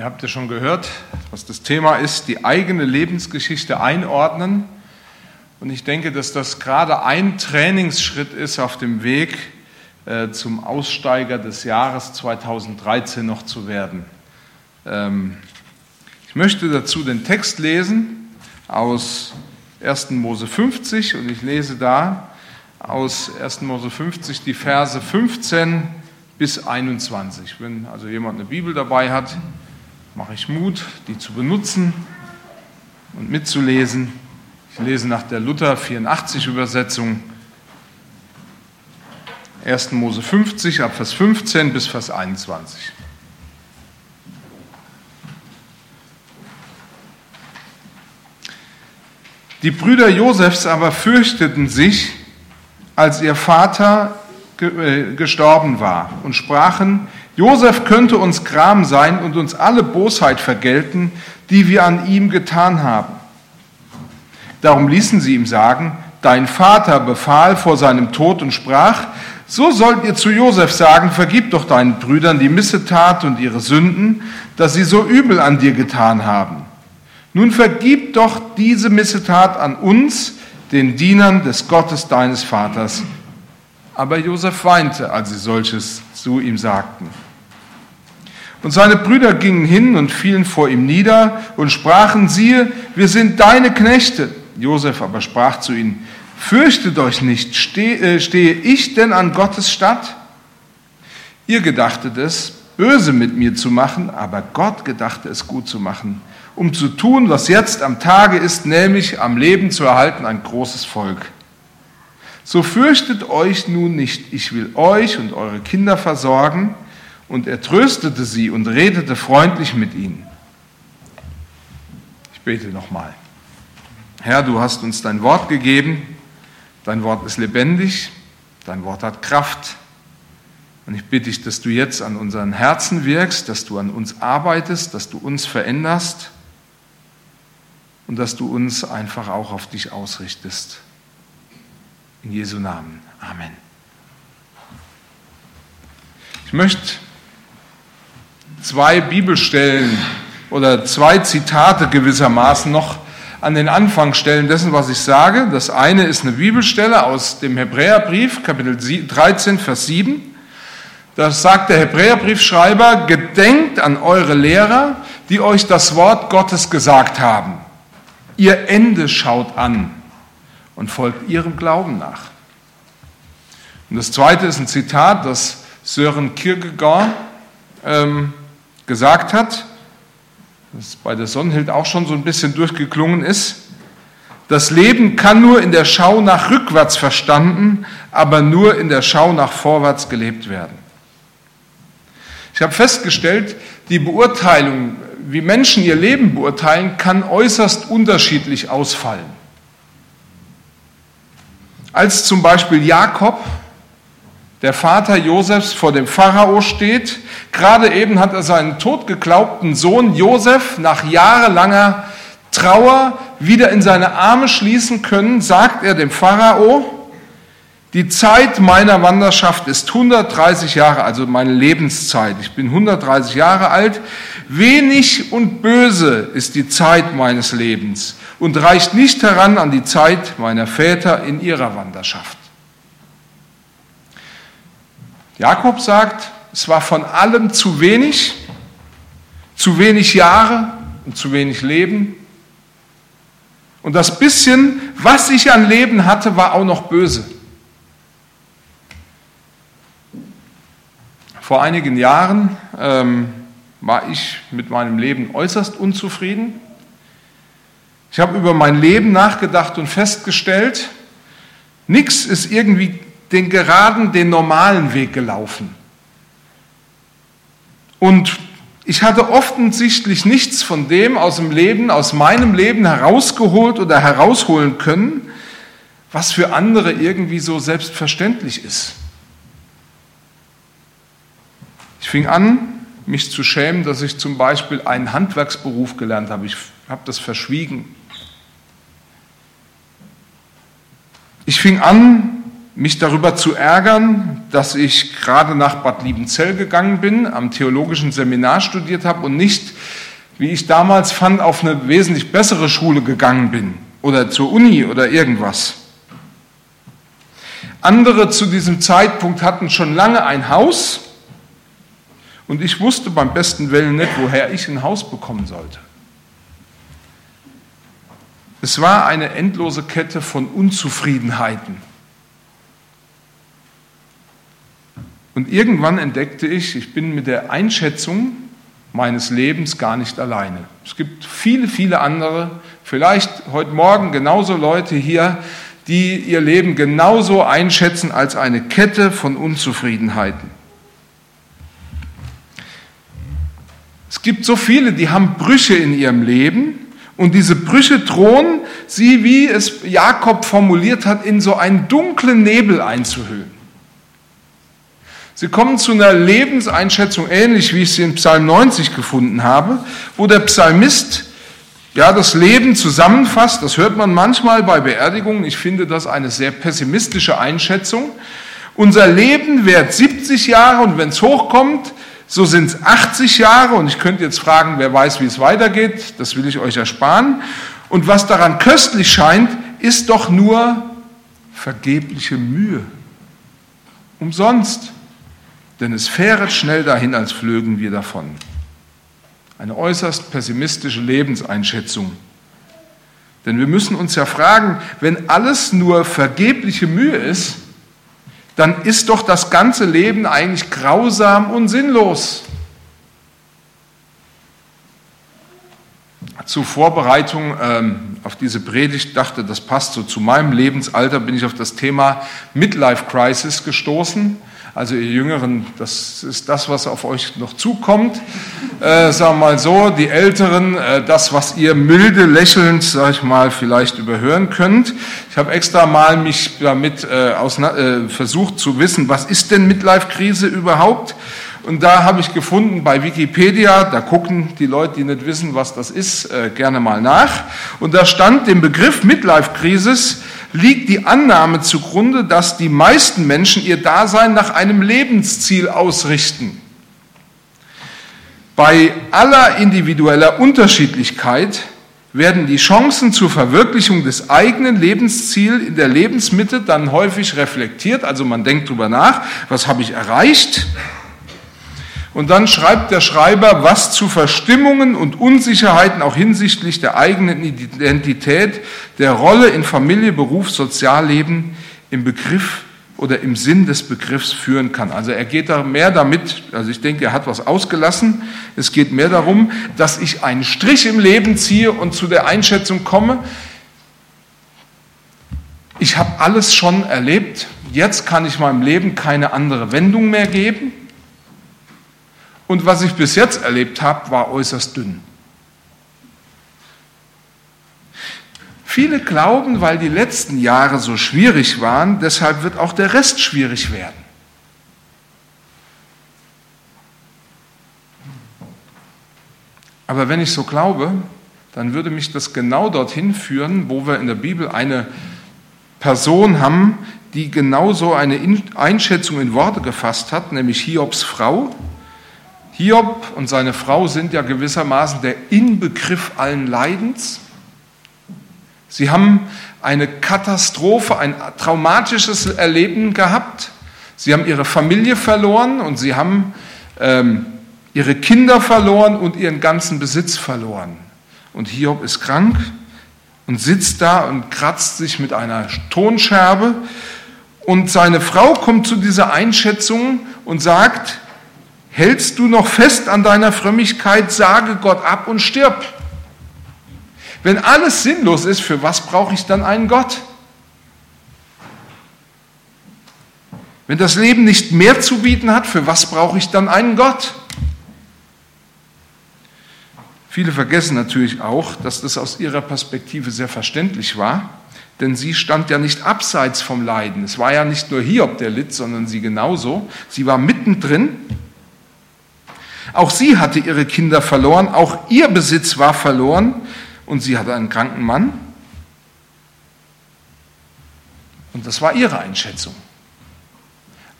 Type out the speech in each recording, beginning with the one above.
Ihr habt ja schon gehört, was das Thema ist, die eigene Lebensgeschichte einordnen. Und ich denke, dass das gerade ein Trainingsschritt ist auf dem Weg äh, zum Aussteiger des Jahres 2013 noch zu werden. Ähm, ich möchte dazu den Text lesen aus 1. Mose 50 und ich lese da aus 1. Mose 50 die Verse 15 bis 21. Wenn also jemand eine Bibel dabei hat, mache ich Mut, die zu benutzen und mitzulesen. Ich lese nach der Luther 84 Übersetzung 1. Mose 50 ab Vers 15 bis Vers 21. Die Brüder Josefs aber fürchteten sich, als ihr Vater äh, gestorben war und sprachen, Josef könnte uns Gram sein und uns alle Bosheit vergelten, die wir an ihm getan haben. Darum ließen sie ihm sagen, dein Vater befahl vor seinem Tod und sprach, so sollt ihr zu Josef sagen, vergib doch deinen Brüdern die Missetat und ihre Sünden, dass sie so übel an dir getan haben. Nun vergib doch diese Missetat an uns, den Dienern des Gottes deines Vaters. Aber Josef weinte, als sie solches zu ihm sagten. Und seine Brüder gingen hin und fielen vor ihm nieder und sprachen, siehe, wir sind deine Knechte. Josef aber sprach zu ihnen, fürchtet euch nicht, stehe, äh, stehe ich denn an Gottes Statt? Ihr gedachtet es, böse mit mir zu machen, aber Gott gedachte es gut zu machen, um zu tun, was jetzt am Tage ist, nämlich am Leben zu erhalten ein großes Volk. So fürchtet euch nun nicht, ich will euch und eure Kinder versorgen, und er tröstete sie und redete freundlich mit ihnen. Ich bete nochmal. Herr, du hast uns dein Wort gegeben, dein Wort ist lebendig, dein Wort hat Kraft. Und ich bitte dich, dass du jetzt an unseren Herzen wirkst, dass du an uns arbeitest, dass du uns veränderst und dass du uns einfach auch auf dich ausrichtest. In Jesu Namen. Amen. Ich möchte zwei Bibelstellen oder zwei Zitate gewissermaßen noch an den Anfang stellen dessen, was ich sage. Das eine ist eine Bibelstelle aus dem Hebräerbrief, Kapitel 13, Vers 7. Das sagt der Hebräerbriefschreiber, gedenkt an eure Lehrer, die euch das Wort Gottes gesagt haben. Ihr Ende schaut an und folgt ihrem Glauben nach. Und das zweite ist ein Zitat, das Sören Kierkegaard ähm, gesagt hat, das bei der Sonnenhild auch schon so ein bisschen durchgeklungen ist. Das Leben kann nur in der Schau nach rückwärts verstanden, aber nur in der Schau nach vorwärts gelebt werden. Ich habe festgestellt, die Beurteilung, wie Menschen ihr Leben beurteilen, kann äußerst unterschiedlich ausfallen. Als zum Beispiel Jakob der Vater Josefs vor dem Pharao steht. Gerade eben hat er seinen totgeglaubten Sohn Josef nach jahrelanger Trauer wieder in seine Arme schließen können, sagt er dem Pharao, die Zeit meiner Wanderschaft ist 130 Jahre, also meine Lebenszeit. Ich bin 130 Jahre alt. Wenig und böse ist die Zeit meines Lebens und reicht nicht heran an die Zeit meiner Väter in ihrer Wanderschaft. Jakob sagt, es war von allem zu wenig, zu wenig Jahre und zu wenig Leben. Und das bisschen, was ich an Leben hatte, war auch noch böse. Vor einigen Jahren ähm, war ich mit meinem Leben äußerst unzufrieden. Ich habe über mein Leben nachgedacht und festgestellt, nichts ist irgendwie den geraden, den normalen Weg gelaufen. Und ich hatte offensichtlich nichts von dem aus dem Leben, aus meinem Leben herausgeholt oder herausholen können, was für andere irgendwie so selbstverständlich ist. Ich fing an, mich zu schämen, dass ich zum Beispiel einen Handwerksberuf gelernt habe. Ich habe das verschwiegen. Ich fing an, mich darüber zu ärgern, dass ich gerade nach Bad Liebenzell gegangen bin, am theologischen Seminar studiert habe und nicht, wie ich damals fand, auf eine wesentlich bessere Schule gegangen bin oder zur Uni oder irgendwas. Andere zu diesem Zeitpunkt hatten schon lange ein Haus und ich wusste beim besten Willen nicht, woher ich ein Haus bekommen sollte. Es war eine endlose Kette von Unzufriedenheiten. Und irgendwann entdeckte ich, ich bin mit der Einschätzung meines Lebens gar nicht alleine. Es gibt viele, viele andere, vielleicht heute Morgen genauso Leute hier, die ihr Leben genauso einschätzen als eine Kette von Unzufriedenheiten. Es gibt so viele, die haben Brüche in ihrem Leben und diese Brüche drohen, sie, wie es Jakob formuliert hat, in so einen dunklen Nebel einzuhüllen. Sie kommen zu einer Lebenseinschätzung ähnlich, wie ich sie in Psalm 90 gefunden habe, wo der Psalmist ja das Leben zusammenfasst. Das hört man manchmal bei Beerdigungen. Ich finde das eine sehr pessimistische Einschätzung. Unser Leben währt 70 Jahre und wenn es hochkommt, so sind es 80 Jahre und ich könnte jetzt fragen, wer weiß, wie es weitergeht, das will ich euch ersparen. Und was daran köstlich scheint, ist doch nur vergebliche Mühe. Umsonst denn es fähret schnell dahin, als flögen wir davon. Eine äußerst pessimistische Lebenseinschätzung. Denn wir müssen uns ja fragen, wenn alles nur vergebliche Mühe ist, dann ist doch das ganze Leben eigentlich grausam und sinnlos. Zur Vorbereitung ähm, auf diese Predigt dachte, das passt so zu meinem Lebensalter, bin ich auf das Thema Midlife Crisis gestoßen. Also ihr Jüngeren, das ist das, was auf euch noch zukommt. Äh, sagen wir mal so, die Älteren, äh, das, was ihr milde lächelnd, sag ich mal, vielleicht überhören könnt. Ich habe extra mal mich damit äh, äh, versucht zu wissen, was ist denn Midlife-Krise überhaupt? Und da habe ich gefunden bei Wikipedia, da gucken die Leute, die nicht wissen, was das ist, äh, gerne mal nach. Und da stand dem Begriff Midlife-Krisis liegt die Annahme zugrunde, dass die meisten Menschen ihr Dasein nach einem Lebensziel ausrichten. Bei aller individueller Unterschiedlichkeit werden die Chancen zur Verwirklichung des eigenen Lebensziels in der Lebensmitte dann häufig reflektiert. Also man denkt darüber nach, was habe ich erreicht? Und dann schreibt der Schreiber, was zu Verstimmungen und Unsicherheiten auch hinsichtlich der eigenen Identität, der Rolle in Familie, Beruf, Sozialleben im Begriff oder im Sinn des Begriffs führen kann. Also er geht da mehr damit, also ich denke, er hat was ausgelassen. Es geht mehr darum, dass ich einen Strich im Leben ziehe und zu der Einschätzung komme, ich habe alles schon erlebt, jetzt kann ich meinem Leben keine andere Wendung mehr geben und was ich bis jetzt erlebt habe, war äußerst dünn. Viele glauben, weil die letzten Jahre so schwierig waren, deshalb wird auch der Rest schwierig werden. Aber wenn ich so glaube, dann würde mich das genau dorthin führen, wo wir in der Bibel eine Person haben, die genau so eine Einschätzung in Worte gefasst hat, nämlich Hiobs Frau. Hiob und seine Frau sind ja gewissermaßen der Inbegriff allen Leidens. Sie haben eine Katastrophe, ein traumatisches Erleben gehabt. Sie haben ihre Familie verloren und sie haben ähm, ihre Kinder verloren und ihren ganzen Besitz verloren. Und Hiob ist krank und sitzt da und kratzt sich mit einer Tonscherbe. Und seine Frau kommt zu dieser Einschätzung und sagt, Hältst du noch fest an deiner Frömmigkeit, sage Gott ab und stirb. Wenn alles sinnlos ist, für was brauche ich dann einen Gott? Wenn das Leben nicht mehr zu bieten hat, für was brauche ich dann einen Gott? Viele vergessen natürlich auch, dass das aus ihrer Perspektive sehr verständlich war, denn sie stand ja nicht abseits vom Leiden. Es war ja nicht nur Hiob, der litt, sondern sie genauso. Sie war mittendrin auch sie hatte ihre Kinder verloren, auch ihr Besitz war verloren und sie hatte einen kranken Mann. Und das war ihre Einschätzung.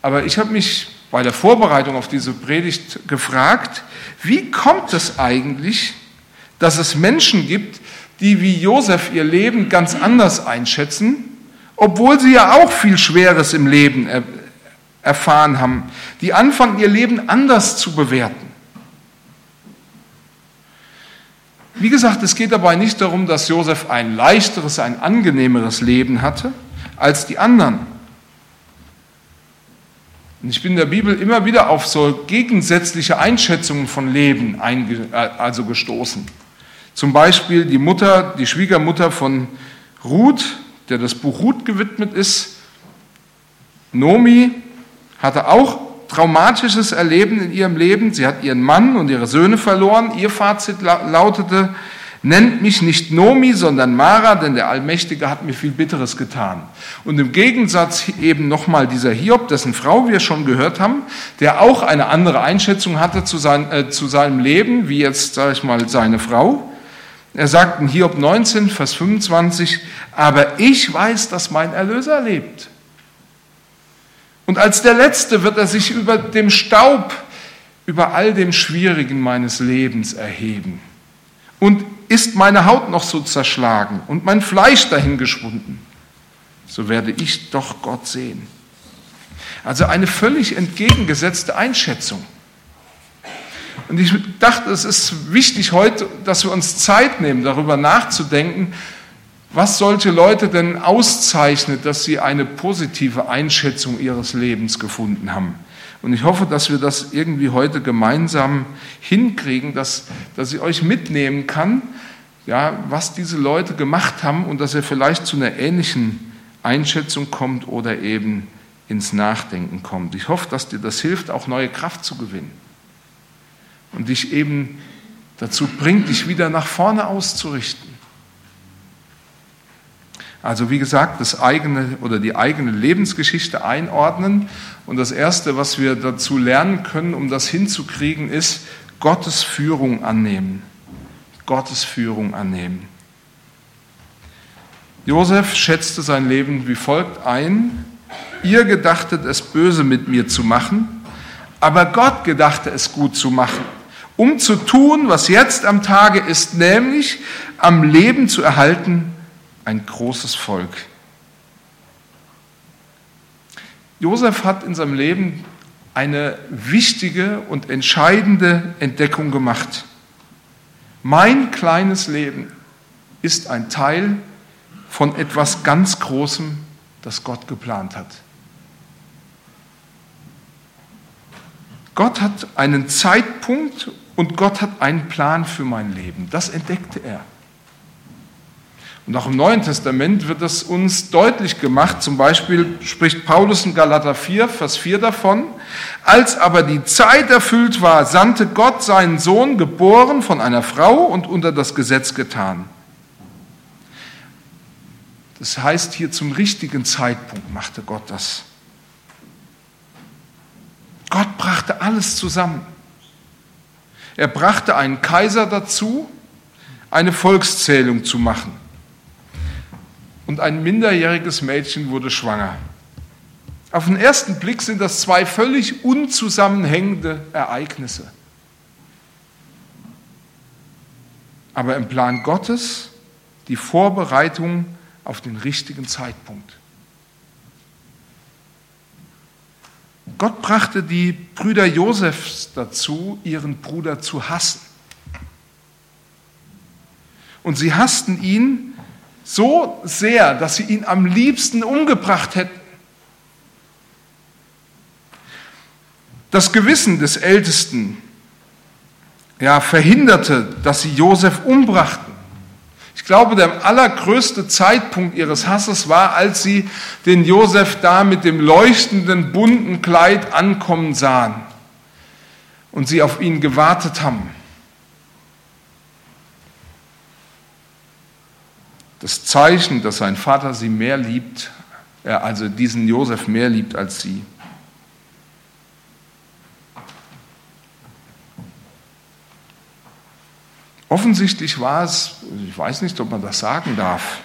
Aber ich habe mich bei der Vorbereitung auf diese Predigt gefragt, wie kommt es eigentlich, dass es Menschen gibt, die wie Josef ihr Leben ganz anders einschätzen, obwohl sie ja auch viel Schweres im Leben er erfahren haben, die anfangen ihr Leben anders zu bewerten. Wie gesagt, es geht dabei nicht darum, dass Josef ein leichteres, ein angenehmeres Leben hatte als die anderen. Und ich bin in der Bibel immer wieder auf so gegensätzliche Einschätzungen von Leben äh, also gestoßen. Zum Beispiel die Mutter, die Schwiegermutter von Ruth, der das Buch Ruth gewidmet ist. Nomi hatte auch traumatisches Erleben in ihrem Leben. Sie hat ihren Mann und ihre Söhne verloren. Ihr Fazit lautete, Nennt mich nicht Nomi, sondern Mara, denn der Allmächtige hat mir viel Bitteres getan. Und im Gegensatz eben nochmal dieser Hiob, dessen Frau wir schon gehört haben, der auch eine andere Einschätzung hatte zu, sein, äh, zu seinem Leben, wie jetzt, sage ich mal, seine Frau. Er sagt in Hiob 19, Vers 25, aber ich weiß, dass mein Erlöser lebt. Und als der Letzte wird er sich über dem Staub, über all dem Schwierigen meines Lebens erheben. Und ist meine Haut noch so zerschlagen und mein Fleisch dahingeschwunden, so werde ich doch Gott sehen. Also eine völlig entgegengesetzte Einschätzung. Und ich dachte, es ist wichtig heute, dass wir uns Zeit nehmen, darüber nachzudenken, was solche Leute denn auszeichnet, dass sie eine positive Einschätzung ihres Lebens gefunden haben. Und ich hoffe, dass wir das irgendwie heute gemeinsam hinkriegen, dass, dass ich euch mitnehmen kann, ja, was diese Leute gemacht haben und dass er vielleicht zu einer ähnlichen Einschätzung kommt oder eben ins Nachdenken kommt. Ich hoffe, dass dir das hilft, auch neue Kraft zu gewinnen und dich eben dazu bringt, dich wieder nach vorne auszurichten. Also wie gesagt, das eigene oder die eigene Lebensgeschichte einordnen. Und das Erste, was wir dazu lernen können, um das hinzukriegen, ist Gottes Führung annehmen. Gottes Führung annehmen. Josef schätzte sein Leben wie folgt ein. Ihr gedachtet es böse mit mir zu machen, aber Gott gedachte es gut zu machen, um zu tun, was jetzt am Tage ist, nämlich am Leben zu erhalten ein großes Volk. Josef hat in seinem Leben eine wichtige und entscheidende Entdeckung gemacht. Mein kleines Leben ist ein Teil von etwas ganz Großem, das Gott geplant hat. Gott hat einen Zeitpunkt und Gott hat einen Plan für mein Leben. Das entdeckte er. Und auch im Neuen Testament wird es uns deutlich gemacht. Zum Beispiel spricht Paulus in Galater 4, Vers 4 davon. Als aber die Zeit erfüllt war, sandte Gott seinen Sohn, geboren von einer Frau und unter das Gesetz getan. Das heißt, hier zum richtigen Zeitpunkt machte Gott das. Gott brachte alles zusammen. Er brachte einen Kaiser dazu, eine Volkszählung zu machen und ein minderjähriges Mädchen wurde schwanger. Auf den ersten Blick sind das zwei völlig unzusammenhängende Ereignisse. Aber im Plan Gottes die Vorbereitung auf den richtigen Zeitpunkt. Gott brachte die Brüder Josefs dazu, ihren Bruder zu hassen. Und sie hassten ihn, so sehr, dass sie ihn am liebsten umgebracht hätten. Das Gewissen des Ältesten ja, verhinderte, dass sie Josef umbrachten. Ich glaube, der allergrößte Zeitpunkt ihres Hasses war, als sie den Josef da mit dem leuchtenden bunten Kleid ankommen sahen und sie auf ihn gewartet haben. Das Zeichen, dass sein Vater sie mehr liebt, er also diesen Josef mehr liebt als sie. Offensichtlich war es, ich weiß nicht, ob man das sagen darf,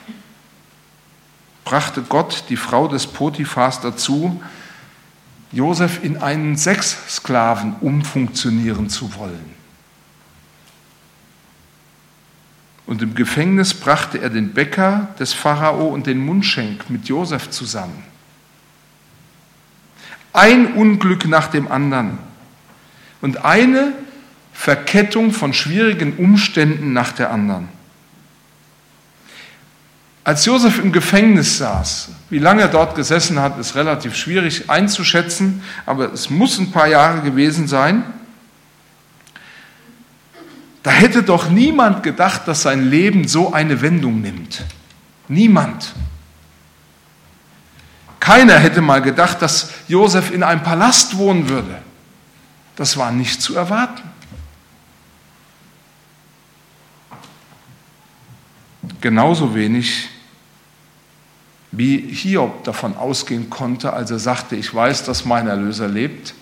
brachte Gott die Frau des Potiphars dazu, Josef in einen Sexsklaven umfunktionieren zu wollen. Und im Gefängnis brachte er den Bäcker des Pharao und den Mundschenk mit Josef zusammen. Ein Unglück nach dem anderen und eine Verkettung von schwierigen Umständen nach der anderen. Als Josef im Gefängnis saß, wie lange er dort gesessen hat, ist relativ schwierig einzuschätzen, aber es muss ein paar Jahre gewesen sein. Da hätte doch niemand gedacht, dass sein Leben so eine Wendung nimmt. Niemand. Keiner hätte mal gedacht, dass Josef in einem Palast wohnen würde. Das war nicht zu erwarten. Genauso wenig wie Hiob davon ausgehen konnte, als er sagte, ich weiß, dass mein Erlöser lebt,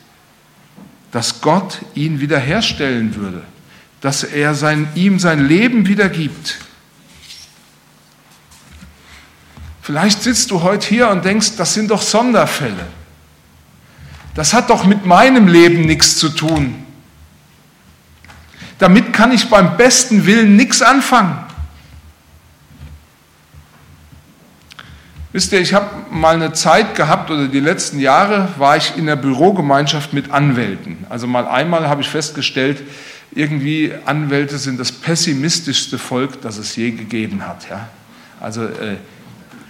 dass Gott ihn wiederherstellen würde, dass er sein, ihm sein Leben wiedergibt. Vielleicht sitzt du heute hier und denkst, das sind doch Sonderfälle. Das hat doch mit meinem Leben nichts zu tun. Damit kann ich beim besten Willen nichts anfangen. Wisst ihr, ich habe mal eine Zeit gehabt oder die letzten Jahre war ich in der Bürogemeinschaft mit Anwälten. Also mal einmal habe ich festgestellt, irgendwie Anwälte sind das pessimistischste Volk, das es je gegeben hat. Ja? Also äh,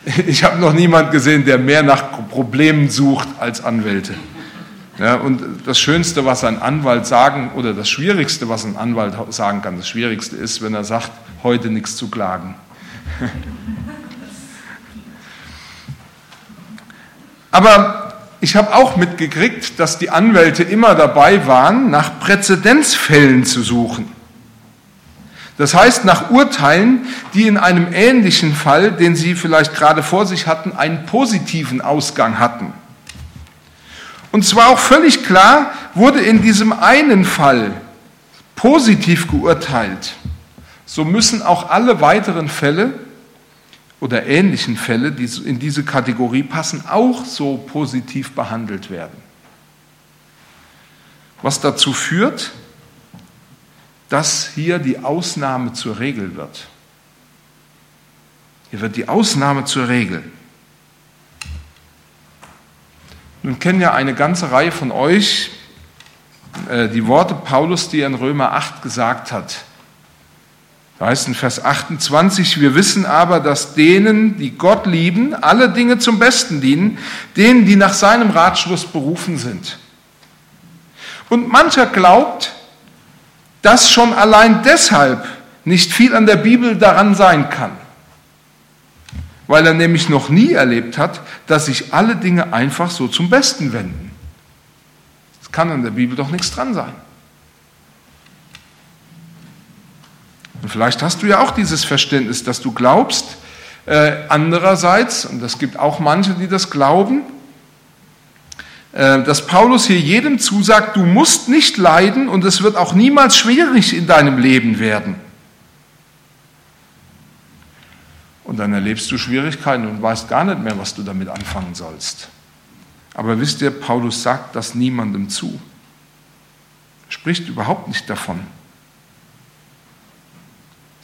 ich habe noch niemand gesehen, der mehr nach Problemen sucht als Anwälte. Ja, und das Schönste, was ein Anwalt sagen, oder das Schwierigste, was ein Anwalt sagen kann, das Schwierigste ist, wenn er sagt, heute nichts zu klagen. Aber ich habe auch mitgekriegt, dass die Anwälte immer dabei waren, nach Präzedenzfällen zu suchen. Das heißt, nach Urteilen, die in einem ähnlichen Fall, den Sie vielleicht gerade vor sich hatten, einen positiven Ausgang hatten. Und zwar auch völlig klar, wurde in diesem einen Fall positiv geurteilt. So müssen auch alle weiteren Fälle oder ähnlichen Fälle, die in diese Kategorie passen, auch so positiv behandelt werden. Was dazu führt, dass hier die Ausnahme zur Regel wird. Hier wird die Ausnahme zur Regel. Nun kennen ja eine ganze Reihe von euch äh, die Worte Paulus, die er in Römer 8 gesagt hat. Da heißt in Vers 28, wir wissen aber, dass denen, die Gott lieben, alle Dinge zum Besten dienen, denen, die nach seinem Ratschluss berufen sind. Und mancher glaubt, dass schon allein deshalb nicht viel an der Bibel daran sein kann, weil er nämlich noch nie erlebt hat, dass sich alle Dinge einfach so zum Besten wenden. Es kann an der Bibel doch nichts dran sein. Und vielleicht hast du ja auch dieses Verständnis, dass du glaubst, äh, andererseits, und es gibt auch manche, die das glauben, äh, dass Paulus hier jedem zusagt, du musst nicht leiden und es wird auch niemals schwierig in deinem Leben werden. Und dann erlebst du Schwierigkeiten und weißt gar nicht mehr, was du damit anfangen sollst. Aber wisst ihr, Paulus sagt das niemandem zu. Spricht überhaupt nicht davon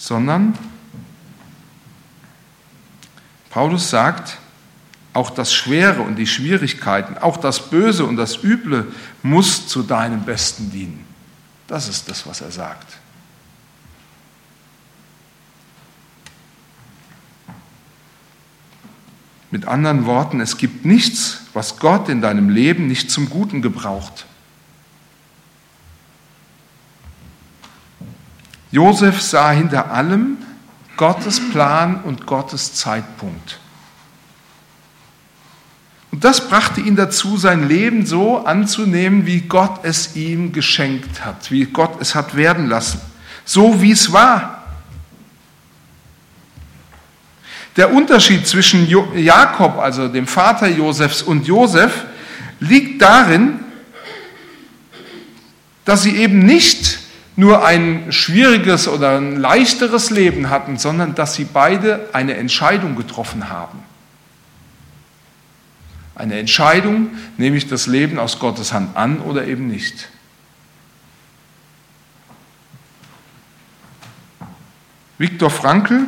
sondern Paulus sagt, auch das Schwere und die Schwierigkeiten, auch das Böse und das Üble muss zu deinem Besten dienen. Das ist das, was er sagt. Mit anderen Worten, es gibt nichts, was Gott in deinem Leben nicht zum Guten gebraucht. Josef sah hinter allem Gottes Plan und Gottes Zeitpunkt. Und das brachte ihn dazu, sein Leben so anzunehmen, wie Gott es ihm geschenkt hat, wie Gott es hat werden lassen, so wie es war. Der Unterschied zwischen Jakob, also dem Vater Josefs, und Josef liegt darin, dass sie eben nicht nur ein schwieriges oder ein leichteres Leben hatten, sondern dass sie beide eine Entscheidung getroffen haben. Eine Entscheidung, nehme ich das Leben aus Gottes Hand an oder eben nicht. Viktor Frankl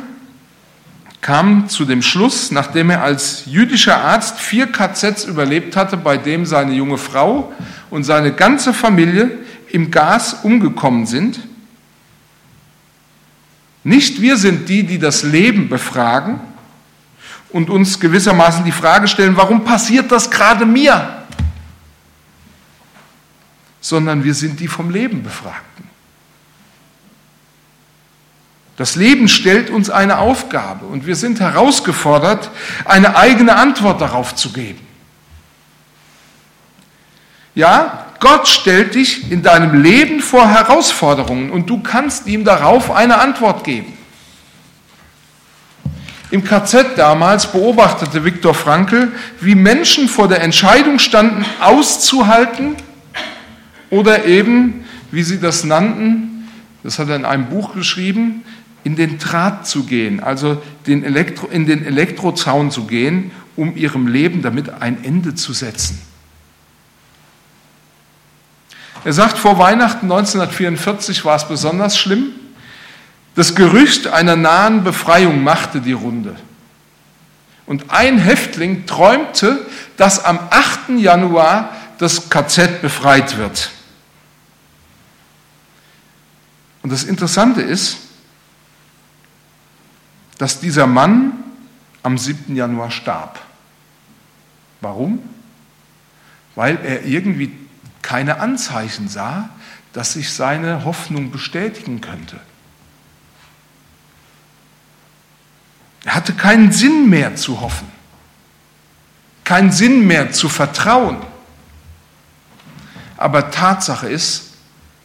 kam zu dem Schluss, nachdem er als jüdischer Arzt vier KZs überlebt hatte, bei dem seine junge Frau und seine ganze Familie im Gas umgekommen sind. Nicht wir sind die, die das Leben befragen und uns gewissermaßen die Frage stellen, warum passiert das gerade mir? Sondern wir sind die vom Leben Befragten. Das Leben stellt uns eine Aufgabe und wir sind herausgefordert, eine eigene Antwort darauf zu geben. Ja, Gott stellt dich in deinem Leben vor Herausforderungen und du kannst ihm darauf eine Antwort geben. Im KZ damals beobachtete Viktor Frankl, wie Menschen vor der Entscheidung standen, auszuhalten oder eben, wie sie das nannten, das hat er in einem Buch geschrieben, in den Draht zu gehen, also den Elektro, in den Elektrozaun zu gehen, um ihrem Leben damit ein Ende zu setzen. Er sagt, vor Weihnachten 1944 war es besonders schlimm. Das Gerücht einer nahen Befreiung machte die Runde. Und ein Häftling träumte, dass am 8. Januar das KZ befreit wird. Und das Interessante ist, dass dieser Mann am 7. Januar starb. Warum? Weil er irgendwie keine Anzeichen sah, dass sich seine Hoffnung bestätigen könnte. Er hatte keinen Sinn mehr zu hoffen, keinen Sinn mehr zu vertrauen. Aber Tatsache ist,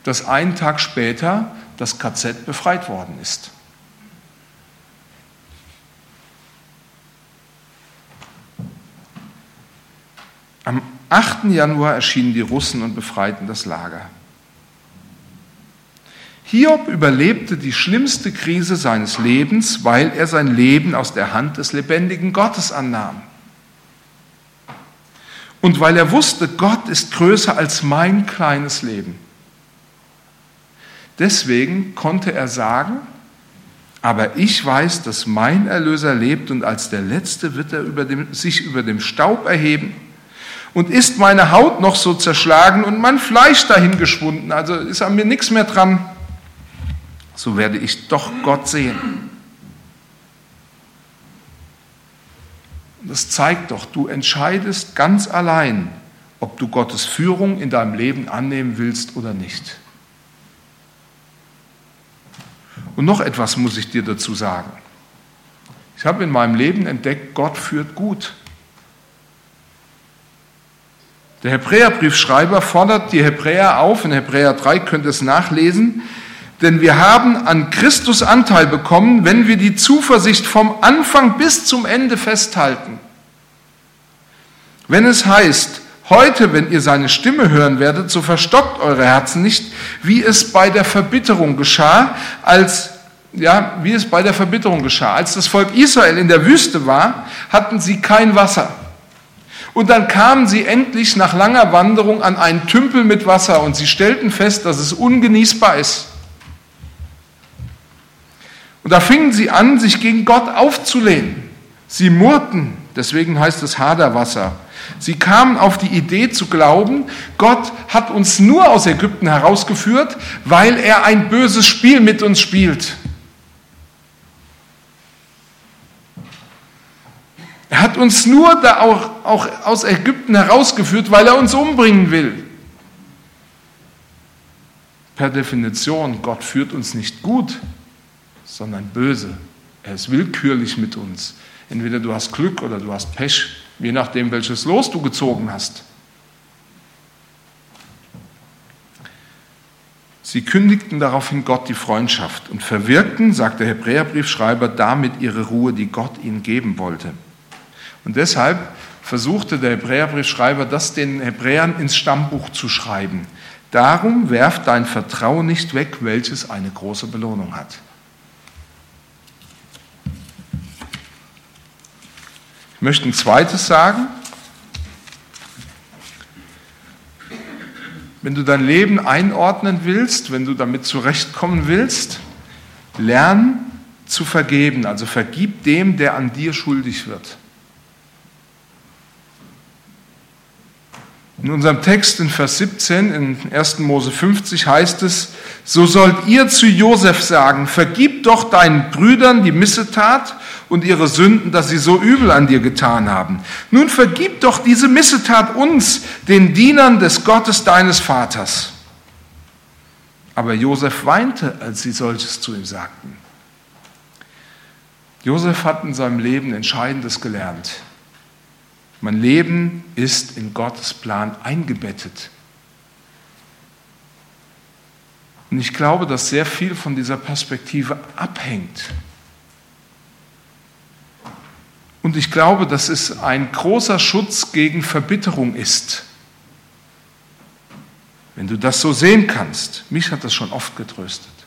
dass einen Tag später das KZ befreit worden ist. Am 8. Januar erschienen die Russen und befreiten das Lager. Hiob überlebte die schlimmste Krise seines Lebens, weil er sein Leben aus der Hand des lebendigen Gottes annahm. Und weil er wusste, Gott ist größer als mein kleines Leben. Deswegen konnte er sagen, aber ich weiß, dass mein Erlöser lebt und als der Letzte wird er über dem, sich über dem Staub erheben und ist meine Haut noch so zerschlagen und mein Fleisch dahin geschwunden, also ist an mir nichts mehr dran, so werde ich doch Gott sehen. Das zeigt doch, du entscheidest ganz allein, ob du Gottes Führung in deinem Leben annehmen willst oder nicht. Und noch etwas muss ich dir dazu sagen. Ich habe in meinem Leben entdeckt, Gott führt gut. Der Hebräerbriefschreiber fordert die Hebräer auf, in Hebräer 3 könnt ihr es nachlesen, denn wir haben an Christus Anteil bekommen, wenn wir die Zuversicht vom Anfang bis zum Ende festhalten. Wenn es heißt, heute, wenn ihr seine Stimme hören werdet, so verstockt eure Herzen nicht, wie es bei der Verbitterung geschah, als ja, wie es bei der Verbitterung geschah. Als das Volk Israel in der Wüste war, hatten sie kein Wasser. Und dann kamen sie endlich nach langer Wanderung an einen Tümpel mit Wasser und sie stellten fest, dass es ungenießbar ist. Und da fingen sie an, sich gegen Gott aufzulehnen. Sie murrten, deswegen heißt es Haderwasser. Sie kamen auf die Idee zu glauben, Gott hat uns nur aus Ägypten herausgeführt, weil er ein böses Spiel mit uns spielt. Er hat uns nur da auch, auch aus Ägypten herausgeführt, weil er uns umbringen will. Per Definition, Gott führt uns nicht gut, sondern böse. Er ist willkürlich mit uns. Entweder du hast Glück oder du hast Pech, je nachdem, welches Los du gezogen hast. Sie kündigten daraufhin Gott die Freundschaft und verwirkten, sagt der Hebräerbriefschreiber, damit ihre Ruhe, die Gott ihnen geben wollte. Und deshalb versuchte der Hebräerbriefschreiber, das den Hebräern ins Stammbuch zu schreiben. Darum werf dein Vertrauen nicht weg, welches eine große Belohnung hat. Ich möchte ein zweites sagen. Wenn du dein Leben einordnen willst, wenn du damit zurechtkommen willst, lern zu vergeben. Also vergib dem, der an dir schuldig wird. In unserem Text in Vers 17 in 1. Mose 50 heißt es, so sollt ihr zu Josef sagen, vergib doch deinen Brüdern die Missetat und ihre Sünden, dass sie so übel an dir getan haben. Nun vergib doch diese Missetat uns, den Dienern des Gottes deines Vaters. Aber Josef weinte, als sie solches zu ihm sagten. Josef hat in seinem Leben Entscheidendes gelernt. Mein Leben ist in Gottes Plan eingebettet. Und ich glaube, dass sehr viel von dieser Perspektive abhängt. Und ich glaube, dass es ein großer Schutz gegen Verbitterung ist. Wenn du das so sehen kannst, mich hat das schon oft getröstet.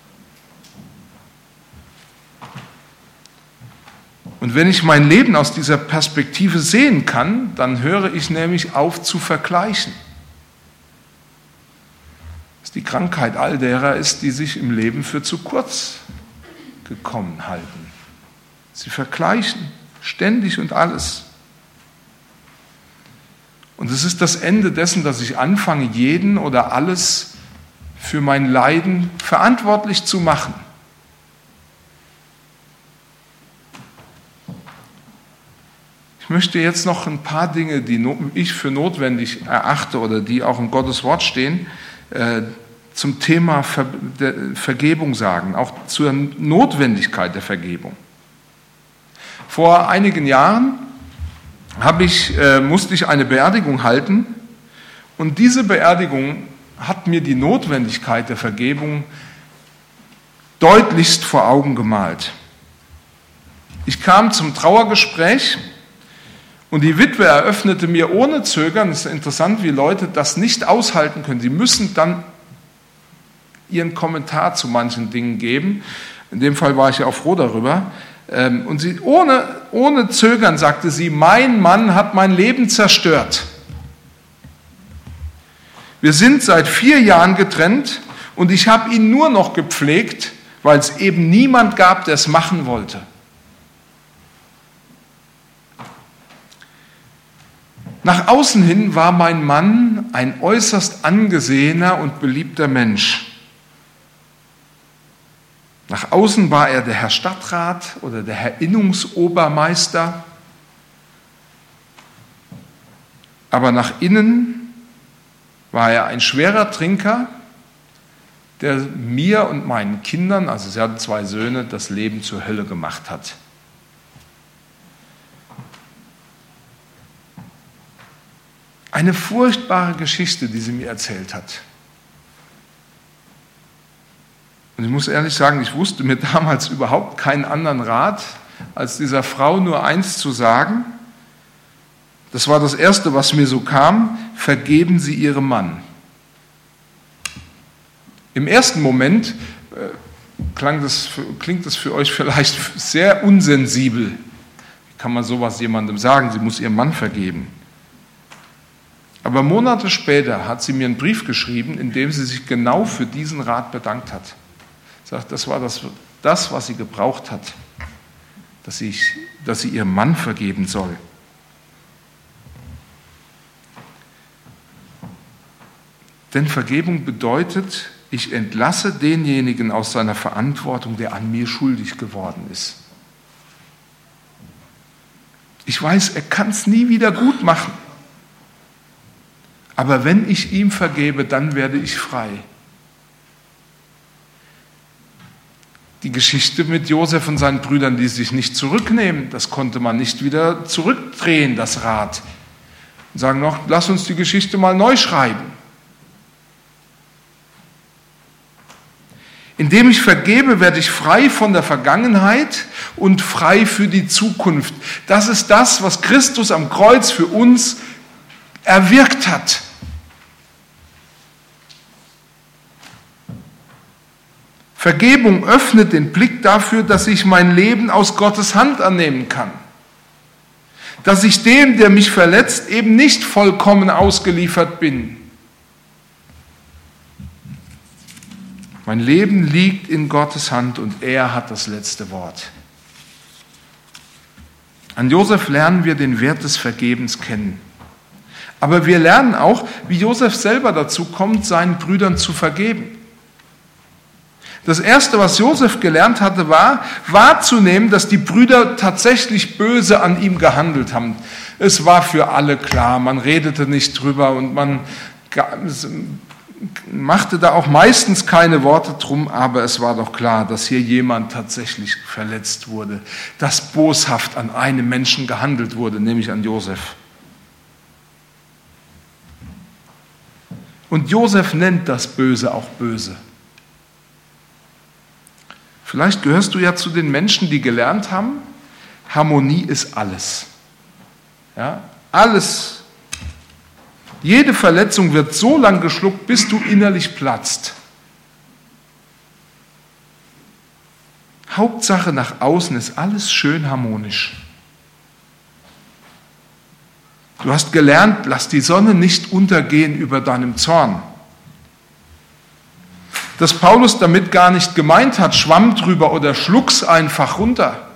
Und wenn ich mein Leben aus dieser Perspektive sehen kann, dann höre ich nämlich auf zu vergleichen. Dass die Krankheit all derer ist, die sich im Leben für zu kurz gekommen halten. Sie vergleichen ständig und alles. Und es ist das Ende dessen, dass ich anfange, jeden oder alles für mein Leiden verantwortlich zu machen. Möchte jetzt noch ein paar Dinge, die ich für notwendig erachte oder die auch in Gottes Wort stehen, äh, zum Thema Vergebung sagen, auch zur Notwendigkeit der Vergebung. Vor einigen Jahren ich, äh, musste ich eine Beerdigung halten und diese Beerdigung hat mir die Notwendigkeit der Vergebung deutlichst vor Augen gemalt. Ich kam zum Trauergespräch und die Witwe eröffnete mir ohne Zögern, es ist interessant, wie Leute das nicht aushalten können. Sie müssen dann ihren Kommentar zu manchen Dingen geben. In dem Fall war ich ja auch froh darüber. Ähm, und sie ohne, ohne Zögern sagte sie, mein Mann hat mein Leben zerstört. Wir sind seit vier Jahren getrennt und ich habe ihn nur noch gepflegt, weil es eben niemand gab, der es machen wollte. Nach außen hin war mein Mann ein äußerst angesehener und beliebter Mensch. Nach außen war er der Herr Stadtrat oder der Herr Innungsobermeister, aber nach innen war er ein schwerer Trinker, der mir und meinen Kindern, also sie hatten zwei Söhne, das Leben zur Hölle gemacht hat. Eine furchtbare Geschichte, die sie mir erzählt hat. Und ich muss ehrlich sagen, ich wusste mir damals überhaupt keinen anderen Rat, als dieser Frau nur eins zu sagen. Das war das Erste, was mir so kam, vergeben Sie Ihrem Mann. Im ersten Moment äh, das, klingt das für euch vielleicht sehr unsensibel. Wie kann man sowas jemandem sagen? Sie muss ihrem Mann vergeben. Aber Monate später hat sie mir einen Brief geschrieben, in dem sie sich genau für diesen Rat bedankt hat. Sagt, das war das, das was sie gebraucht hat, dass, sie, dass sie ihrem Mann vergeben soll. Denn Vergebung bedeutet, ich entlasse denjenigen aus seiner Verantwortung, der an mir schuldig geworden ist. Ich weiß, er kann es nie wieder gut machen. Aber wenn ich ihm vergebe, dann werde ich frei. Die Geschichte mit Josef und seinen Brüdern, die sich nicht zurücknehmen, das konnte man nicht wieder zurückdrehen, das Rad. Und sagen noch, lass uns die Geschichte mal neu schreiben. Indem ich vergebe, werde ich frei von der Vergangenheit und frei für die Zukunft. Das ist das, was Christus am Kreuz für uns erwirkt hat. Vergebung öffnet den Blick dafür, dass ich mein Leben aus Gottes Hand annehmen kann. Dass ich dem, der mich verletzt, eben nicht vollkommen ausgeliefert bin. Mein Leben liegt in Gottes Hand und er hat das letzte Wort. An Josef lernen wir den Wert des Vergebens kennen. Aber wir lernen auch, wie Josef selber dazu kommt, seinen Brüdern zu vergeben. Das Erste, was Josef gelernt hatte, war wahrzunehmen, dass die Brüder tatsächlich böse an ihm gehandelt haben. Es war für alle klar, man redete nicht drüber und man machte da auch meistens keine Worte drum, aber es war doch klar, dass hier jemand tatsächlich verletzt wurde, dass boshaft an einem Menschen gehandelt wurde, nämlich an Josef. Und Josef nennt das Böse auch böse. Vielleicht gehörst du ja zu den Menschen, die gelernt haben, Harmonie ist alles. Ja, alles. Jede Verletzung wird so lang geschluckt, bis du innerlich platzt. Hauptsache nach außen ist alles schön harmonisch. Du hast gelernt, lass die Sonne nicht untergehen über deinem Zorn dass Paulus damit gar nicht gemeint hat, schwamm drüber oder schluck's einfach runter,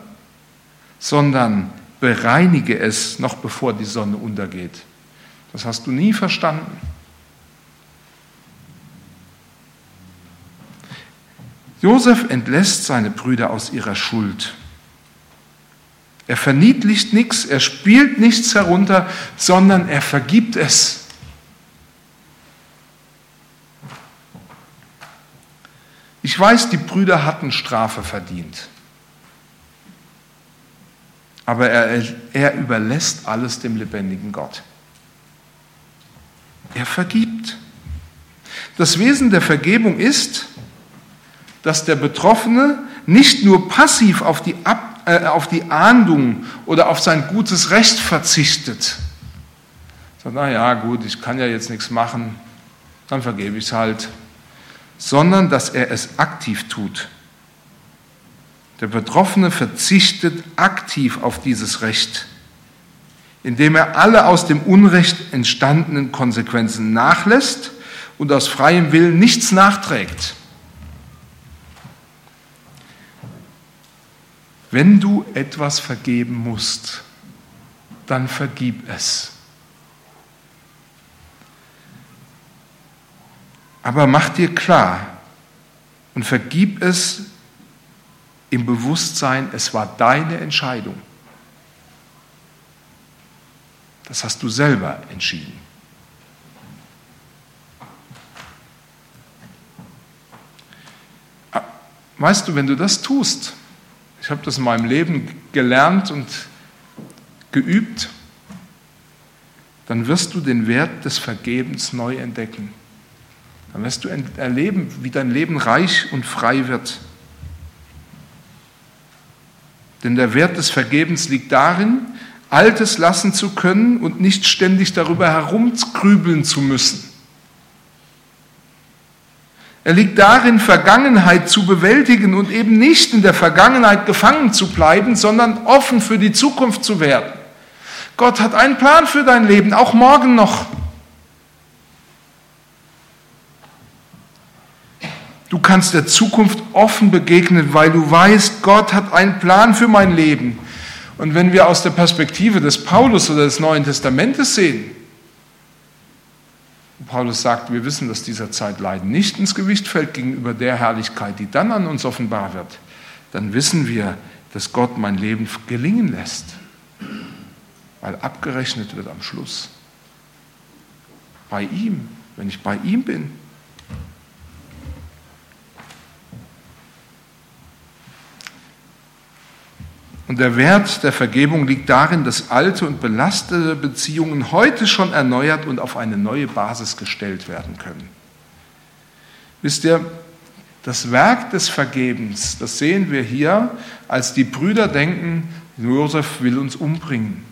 sondern bereinige es noch bevor die Sonne untergeht. Das hast du nie verstanden. Josef entlässt seine Brüder aus ihrer Schuld. Er verniedlicht nichts, er spielt nichts herunter, sondern er vergibt es. Ich weiß, die Brüder hatten Strafe verdient. Aber er, er überlässt alles dem lebendigen Gott. Er vergibt. Das Wesen der Vergebung ist, dass der Betroffene nicht nur passiv auf die, Ab, äh, auf die Ahndung oder auf sein gutes Recht verzichtet. Sagt, na ja, gut, ich kann ja jetzt nichts machen, dann vergebe ich es halt sondern dass er es aktiv tut. Der Betroffene verzichtet aktiv auf dieses Recht, indem er alle aus dem Unrecht entstandenen Konsequenzen nachlässt und aus freiem Willen nichts nachträgt. Wenn du etwas vergeben musst, dann vergib es. Aber mach dir klar und vergib es im Bewusstsein, es war deine Entscheidung. Das hast du selber entschieden. Ah, weißt du, wenn du das tust, ich habe das in meinem Leben gelernt und geübt, dann wirst du den Wert des Vergebens neu entdecken. Dann wirst du erleben, wie dein Leben reich und frei wird. Denn der Wert des Vergebens liegt darin, Altes lassen zu können und nicht ständig darüber herumgrübeln zu müssen. Er liegt darin, Vergangenheit zu bewältigen und eben nicht in der Vergangenheit gefangen zu bleiben, sondern offen für die Zukunft zu werden. Gott hat einen Plan für dein Leben, auch morgen noch. Du kannst der Zukunft offen begegnen, weil du weißt, Gott hat einen Plan für mein Leben. Und wenn wir aus der Perspektive des Paulus oder des Neuen Testamentes sehen, Paulus sagt, wir wissen, dass dieser Zeitleiden nicht ins Gewicht fällt gegenüber der Herrlichkeit, die dann an uns offenbar wird, dann wissen wir, dass Gott mein Leben gelingen lässt, weil abgerechnet wird am Schluss. Bei ihm, wenn ich bei ihm bin, Und der Wert der Vergebung liegt darin, dass alte und belastete Beziehungen heute schon erneuert und auf eine neue Basis gestellt werden können. Wisst ihr, das Werk des Vergebens, das sehen wir hier, als die Brüder denken, Josef will uns umbringen.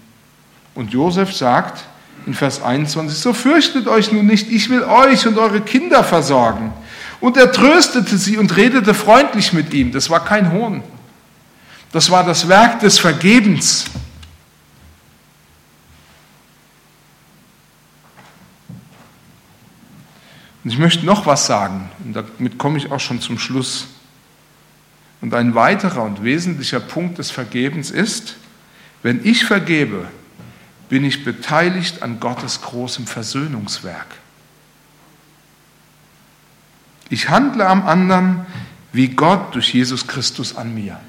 Und Josef sagt in Vers 21, so fürchtet euch nun nicht, ich will euch und eure Kinder versorgen. Und er tröstete sie und redete freundlich mit ihm. Das war kein Hohn. Das war das Werk des Vergebens. Und ich möchte noch was sagen, und damit komme ich auch schon zum Schluss. Und ein weiterer und wesentlicher Punkt des Vergebens ist, wenn ich vergebe, bin ich beteiligt an Gottes großem Versöhnungswerk. Ich handle am anderen wie Gott durch Jesus Christus an mir.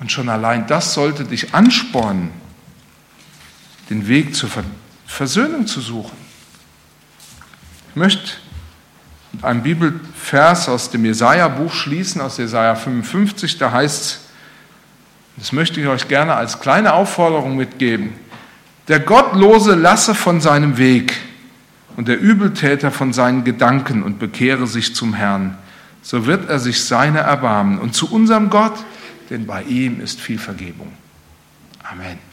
Und schon allein das sollte dich anspornen, den Weg zur Versöhnung zu suchen. Ich möchte mit einem Bibelvers aus dem Jesaja-Buch schließen, aus Jesaja 55. Da heißt es, das möchte ich euch gerne als kleine Aufforderung mitgeben: Der Gottlose lasse von seinem Weg und der Übeltäter von seinen Gedanken und bekehre sich zum Herrn. So wird er sich seiner erbarmen und zu unserem Gott, denn bei ihm ist viel Vergebung. Amen.